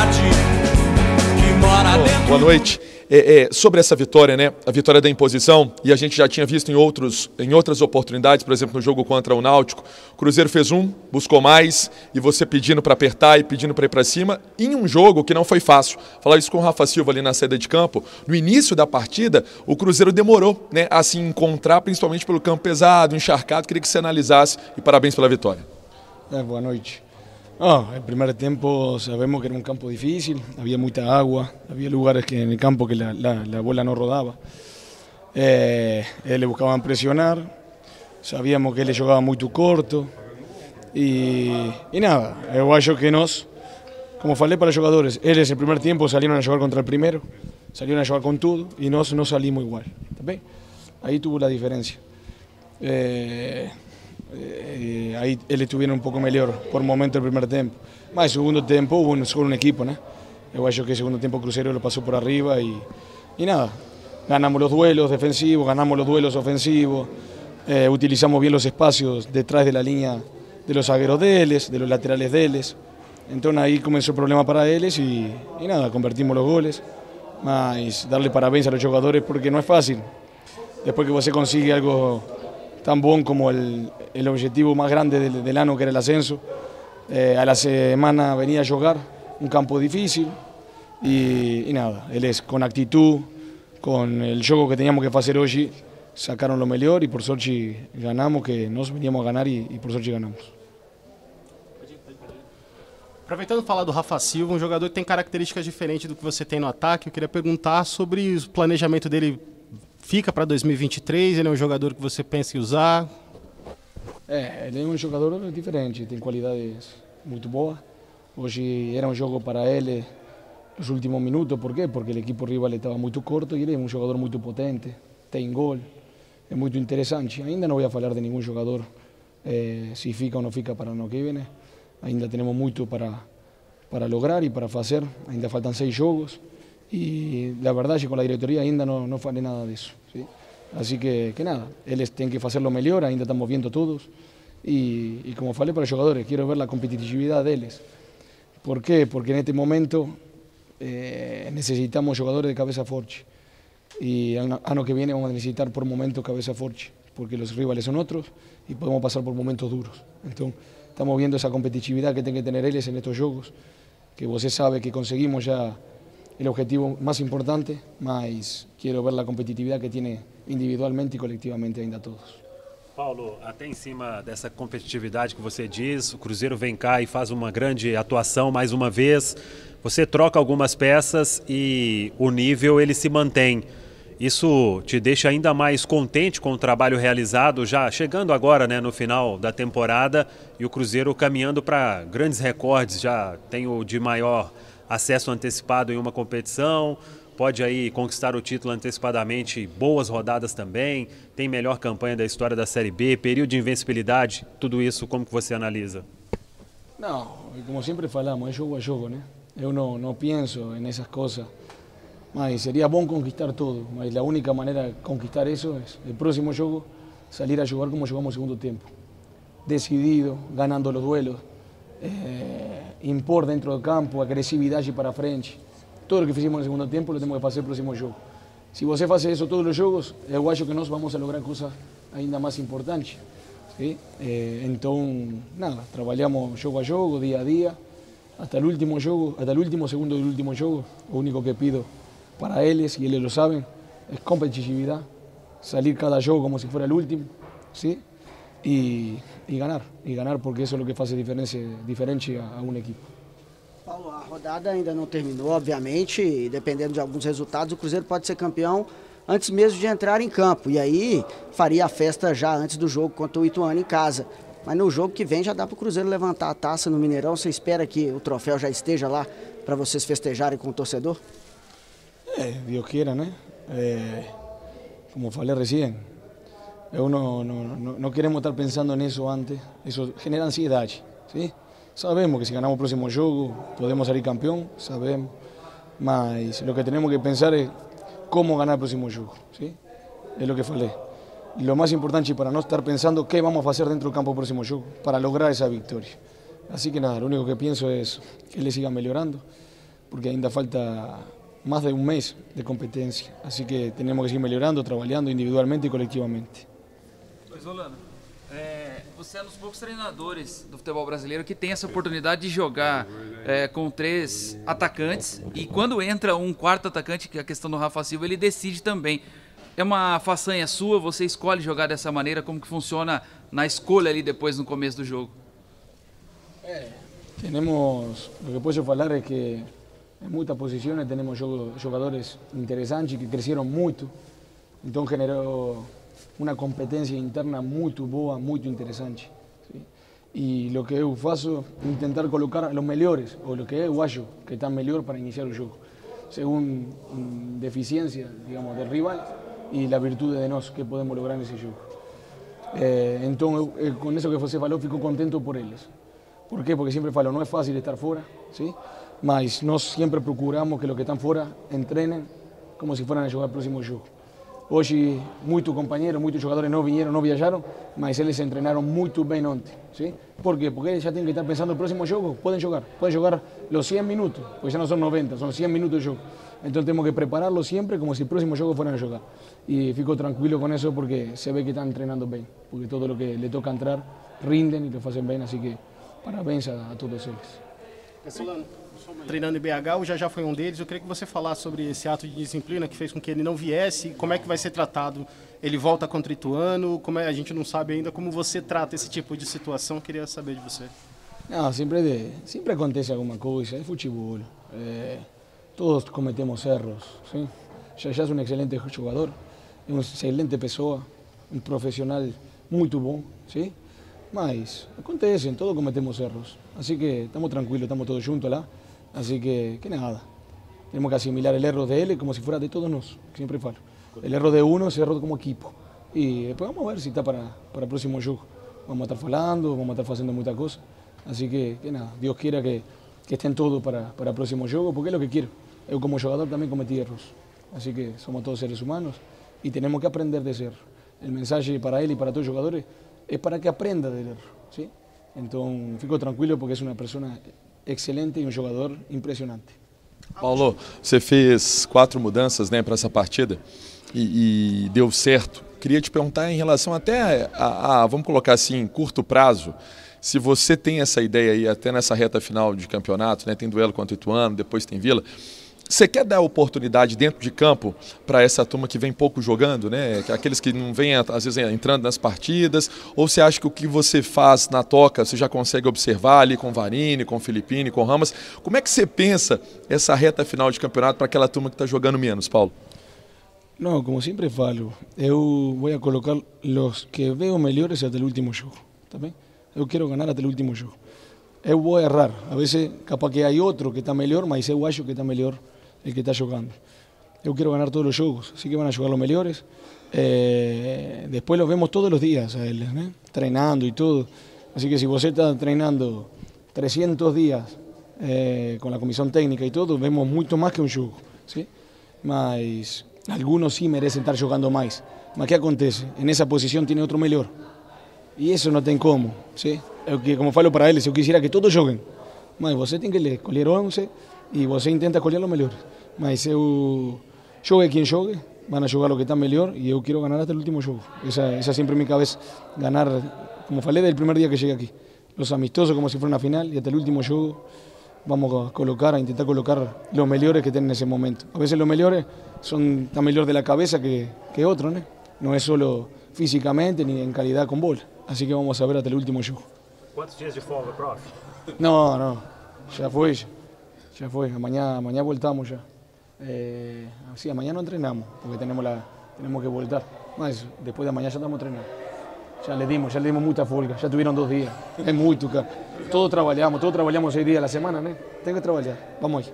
verdade que mora dentro. Boa noite. É, é, sobre essa vitória, né? A vitória da imposição, e a gente já tinha visto em, outros, em outras oportunidades, por exemplo, no jogo contra o Náutico. O Cruzeiro fez um, buscou mais, e você pedindo para apertar e pedindo para ir para cima, em um jogo que não foi fácil. Falar isso com o Rafa Silva ali na saída de campo. No início da partida, o Cruzeiro demorou né, a se encontrar, principalmente pelo campo pesado, encharcado. Queria que você analisasse e parabéns pela vitória. É, boa noite. No, el primer tiempo sabemos que era un campo difícil, había mucha agua, había lugares que en el campo que la, la, la bola no rodaba. Eh, le buscaban presionar, sabíamos que él jugaba muy corto y, y nada, el guayo que nos, como falei para los jugadores, ellos el primer tiempo salieron a jugar contra el primero, salieron a jugar con todo y nos no salimos igual. ¿tá Ahí tuvo la diferencia. Eh, eh, ahí él estuviera un poco mejor por momento el primer tiempo. Más el segundo tiempo hubo solo un equipo, ¿no? Igual yo que el segundo tiempo Crucero lo pasó por arriba y, y nada. Ganamos los duelos defensivos, ganamos los duelos ofensivos, eh, utilizamos bien los espacios detrás de la línea de los zagueros de Eles, de los laterales de Eles. Entonces ahí comenzó el problema para Eles y, y nada, convertimos los goles. Más darle parabéns a los jugadores porque no es fácil. Después que você consigue algo tan bueno como el, el objetivo más grande del, del, año, que era el ascenso. Eh, a la semana venía a jugar, un campo difícil y, y, nada, él es con actitud, con el juego que teníamos que hacer hoy, sacaron lo mejor y por suerte ganamos, que nos veníamos a ganar y, y por suerte ganamos. Aproveitando falar do Rafa Silva, um jogador que tem características diferentes do que você tem no ataque, eu queria perguntar sobre o planejamento dele fica para 2023? Ele é um jogador que você pensa em usar? É, ele é um jogador diferente, tem qualidades muito boas. Hoje era um jogo para ele nos últimos minutos, por quê? Porque o equipo rival estava muito curto e ele é um jogador muito potente, tem gol, é muito interessante. Ainda não vou falar de nenhum jogador eh, se fica ou não fica para ano que vem. Ainda temos muito para, para lograr e para fazer, ainda faltam seis jogos. Y la verdad es que con la directoría ainda no, no falei nada de eso. ¿sí? Así que, que nada, eles têm que hacerlo mejor, ainda estamos viendo todos. Y, y como falei para los jugadores, quiero ver la competitividad deles. ¿Por qué? Porque en este momento eh, necesitamos jugadores de cabeza fuerte. Y año que viene vamos a necesitar por momentos cabeza fuerte, porque los rivales son otros y podemos pasar por momentos duros. Entonces, estamos viendo esa competitividad que tienen que tener ellos en estos juegos, que você sabe que conseguimos ya el objetivo más importante, mas quiero ver la competitividad que tiene individualmente e coletivamente ainda todos. Paulo, até em cima dessa competitividade que você diz, o Cruzeiro vem cá e faz uma grande atuação mais uma vez. Você troca algumas peças e o nível ele se mantém. Isso te deixa ainda mais contente com o trabalho realizado, já chegando agora né, no final da temporada e o Cruzeiro caminhando para grandes recordes, já tem o de maior acesso antecipado em uma competição, pode aí conquistar o título antecipadamente, boas rodadas também, tem melhor campanha da história da Série B, período de invencibilidade, tudo isso como que você analisa? Não, como sempre falamos, é jogo a jogo, né? Eu não, não penso nessas coisas, mas seria bom conquistar tudo, mas a única maneira de conquistar isso é o próximo jogo salir a jogar como jogamos no segundo tempo, decidido, ganando os duelos, eh, impor dentro del campo, agresividad y para frente. Todo lo que en el segundo tiempo lo tenemos que hacer el próximo juego. Si você hace eso todos los juegos, eu acho que nós vamos a lograr cosas ainda más importantes. ¿sí? Eh, nada, trabajamos jogo a jogo, día a día, hasta el último juego, hasta el último segundo del último juego. Lo único que pido para ellos, y ellos lo saben, es competitividad, salir cada juego como si fuera el último, ¿sí? Y, y ganar. E ganhar porque isso é o que faz a diferença, diferente a, a um equipe. Paulo, a rodada ainda não terminou, obviamente, e dependendo de alguns resultados, o Cruzeiro pode ser campeão antes mesmo de entrar em campo. E aí faria a festa já antes do jogo contra o Ituano em casa. Mas no jogo que vem já dá para o Cruzeiro levantar a taça no Mineirão. Você espera que o troféu já esteja lá para vocês festejarem com o torcedor? É, Deus queira, né? É, como falei recém, uno no, queremos estar pensando en eso antes, eso genera ansiedad. ¿sí? Sabemos que si ganamos el próximo juego podemos salir campeón, sabemos, mas lo que tenemos que pensar es cómo ganar el próximo juego. ¿sí? Es lo que falei. Lo más importante para no estar pensando qué vamos a hacer dentro del campo el próximo juego, para lograr esa victoria. Así que nada, lo único que pienso es que él siga mejorando. porque ainda falta más de un mes de competencia. Así que tenemos que seguir melhorando, trabalhando individualmente e coletivamente. Pois, Solano, é, você é um dos poucos treinadores do futebol brasileiro que tem essa oportunidade de jogar é, com três atacantes e quando entra um quarto atacante, que é a questão do Rafa Silva, ele decide também. É uma façanha sua, você escolhe jogar dessa maneira, como que funciona na escolha ali depois no começo do jogo? Tenemos, lo que puedo falar es que en muchas posiciones tenemos jo- jugadores interesantes que crecieron mucho, entonces generó una competencia interna muy boa, muy interesante. ¿sí? Y lo que eu faço é intentar colocar los melhores, o lo que eu acho que están mejor para iniciar el juego, según mm, deficiencia, digamos, del rival y la virtud de nós que podemos lograr en ese juego. Eh, então, eu, eh, com isso que você falou, fico contento por eles. Por quê? Porque sempre falo, não é fácil estar fora, ¿sí? mas nós sempre procuramos que os que estão fora entrenem como se fossem a jogar o próximo jogo. Hoje, muitos companheiros, muitos jogadores não vieram, não viajaram, mas eles treinaram muito bem ontem. ¿sí? Por quê? Porque eles já têm que estar pensando no próximo jogo, podem jogar, podem jogar os 100 minutos, porque já não são 90, são 100 minutos de jogo. Então temos que prepararlos sempre como se o próximo jogo fueran a jogar. E fico tranquilo com isso porque se vê que estão treinando bem, porque todo lo que le toca entrar rinden e lo fazem bem, assim que parabéns a, a todos eles. Solano, treinando em BH, o Jajá foi um deles. Eu queria que você falasse sobre esse ato de disciplina que fez com que ele não viesse, como é que vai ser tratado. Ele volta contra o Ituano, como é, a gente não sabe ainda como você trata esse tipo de situação. Eu queria saber de você. Não, sempre, de, sempre acontece alguma coisa, é futebol. É, todos cometemos erros. Sim? Já já é um excelente jogador, é uma excelente pessoa, um profissional muito bom, sim? Mas acontecem, todos cometemos erros. Assim que estamos tranquilos, estamos todos juntos lá. Assim que, que nada. Temos que assimilar o erro dele como se fosse de todos nós, que sempre falo. O erro de uno es erro como equipo. E depois vamos ver se está para, para o próximo jogo. Vamos a estar falando, vamos a estar fazendo muita coisa. Assim que, que nada, Deus queira que, que estén todos para, para o próximo jogo, porque é o que quero. Eu como jogador também cometi erros. Assim que somos todos seres humanos e temos que aprender desse erro. O mensagem para ele e para todos os jogadores é para que aprenda del erro. ¿sí? Então, fico tranquilo porque é uma pessoa excelente e um jogador impressionante. Paulo, você fez quatro mudanças né, para essa partida e, e deu certo. Queria te perguntar em relação até a, a, vamos colocar assim, curto prazo, se você tem essa ideia aí até nessa reta final de campeonato, né, tem duelo contra o Ituano, depois tem Vila, você quer dar oportunidade dentro de campo para essa turma que vem pouco jogando, né? Aqueles que não vêm, às vezes, entrando nas partidas? Ou você acha que o que você faz na toca você já consegue observar ali com Varini, com Filipine, com Ramas? Como é que você pensa essa reta final de campeonato para aquela turma que está jogando menos, Paulo? Não, como sempre falo, eu vou colocar os que veo melhores até o último jogo, tá bem? Eu quero ganhar até o último jogo. Eu vou errar, a vezes capaz que há outro que está melhor, mas eu acho que está melhor el que está jugando. Yo quiero ganar todos los juegos, así que van a jugar los mejores. Eh, después los vemos todos los días a él, ¿eh? entrenando y todo. Así que si vos estás entrenando 300 días eh, con la comisión técnica y todo, vemos mucho más que un juego. ¿sí? Mas algunos sí merecen estar jugando más. Mas ¿qué acontece? En esa posición tiene otro mejor. Y eso no tem como. ¿sí? Como falo para eles, eu quisiera que todos joguen. Mas você tem que escolher 11 e você intenta escolher os melhores. Mas eu jogue quem jogue, van a jogar o que está melhor e eu quero ganhar até o último jogo. Essa, essa sempre é minha cabeça, ganhar, como falei, desde o primeiro dia que cheguei aqui. Os amistosos como se fosse na final e até o último jogo vamos a colocar, a intentar colocar os melhores que tem nesse momento. A vezes os melhores são tan melhor de la cabeza que, que outros, né? Não é solo físicamente ni en calidad con bola. Así que vamos a ver hasta el último jogo. Quantos dias de folga, prof? No, no, ya fue, ya, ya fue. Mañana, mañana voltamos ya. Eh, sí, mañana no entrenamos porque tenemos, la, tenemos que voltar. Mas después de mañana ya estamos entrenando. Ya le dimos, ya le dimos mucha folga, ya tuvieron dos días. Es muito, cara. Todos trabajamos, todos trabajamos seis días a la semana, ¿no? Tengo que trabajar. Vamos ahí.